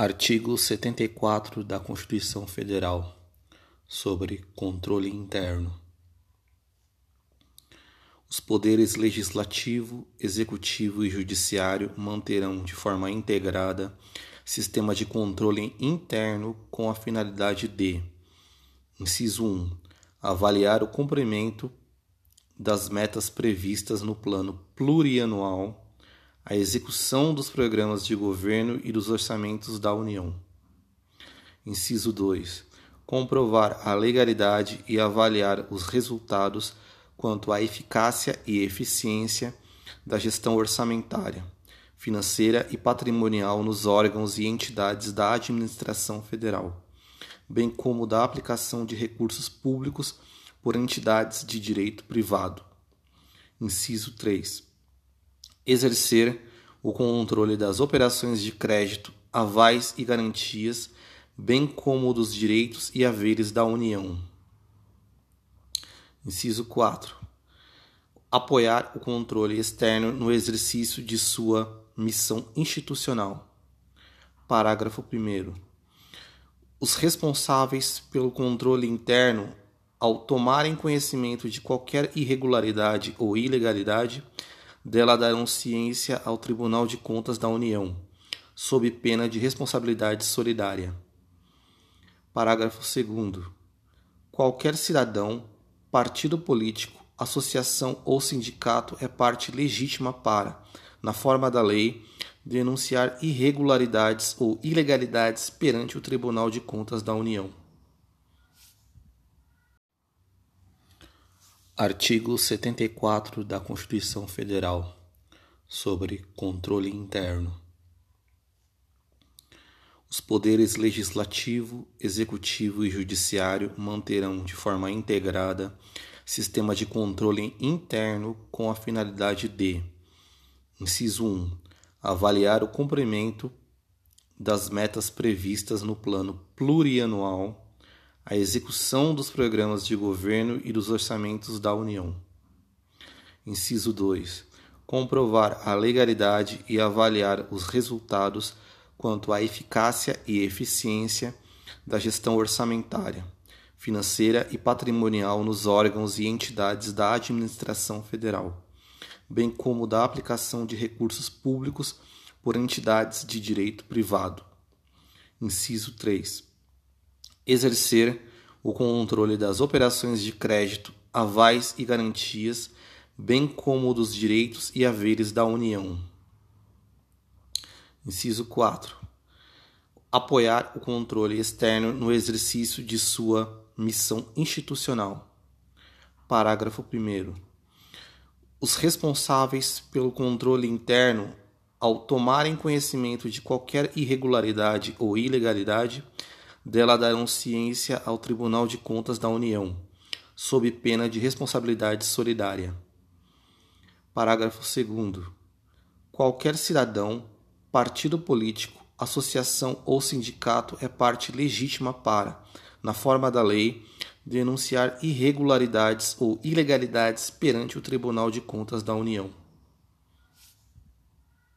Artigo 74 da Constituição Federal sobre controle interno. Os poderes legislativo, executivo e judiciário manterão de forma integrada sistema de controle interno com a finalidade de: inciso 1, avaliar o cumprimento das metas previstas no plano plurianual a execução dos programas de governo e dos orçamentos da União. Inciso 2. Comprovar a legalidade e avaliar os resultados quanto à eficácia e eficiência da gestão orçamentária, financeira e patrimonial nos órgãos e entidades da administração federal, bem como da aplicação de recursos públicos por entidades de direito privado. Inciso 3 exercer o controle das operações de crédito, avais e garantias, bem como dos direitos e haveres da União. Inciso 4. Apoiar o controle externo no exercício de sua missão institucional. Parágrafo 1. Os responsáveis pelo controle interno, ao tomarem conhecimento de qualquer irregularidade ou ilegalidade, dela darão ciência ao Tribunal de Contas da União, sob pena de responsabilidade solidária. Parágrafo 2. Qualquer cidadão, partido político, associação ou sindicato é parte legítima para, na forma da lei, denunciar irregularidades ou ilegalidades perante o Tribunal de Contas da União. Artigo 74 da Constituição Federal sobre controle interno. Os poderes legislativo, executivo e judiciário manterão de forma integrada sistema de controle interno com a finalidade de: inciso 1, avaliar o cumprimento das metas previstas no plano plurianual a execução dos programas de governo e dos orçamentos da União. Inciso 2. Comprovar a legalidade e avaliar os resultados quanto à eficácia e eficiência da gestão orçamentária, financeira e patrimonial nos órgãos e entidades da administração federal, bem como da aplicação de recursos públicos por entidades de direito privado. Inciso 3 exercer o controle das operações de crédito, avais e garantias, bem como dos direitos e haveres da União. Inciso 4. Apoiar o controle externo no exercício de sua missão institucional. Parágrafo 1. Os responsáveis pelo controle interno, ao tomarem conhecimento de qualquer irregularidade ou ilegalidade, dela darão ciência ao Tribunal de Contas da União, sob pena de responsabilidade solidária. Parágrafo 2. Qualquer cidadão, partido político, associação ou sindicato é parte legítima para, na forma da lei, denunciar irregularidades ou ilegalidades perante o Tribunal de Contas da União.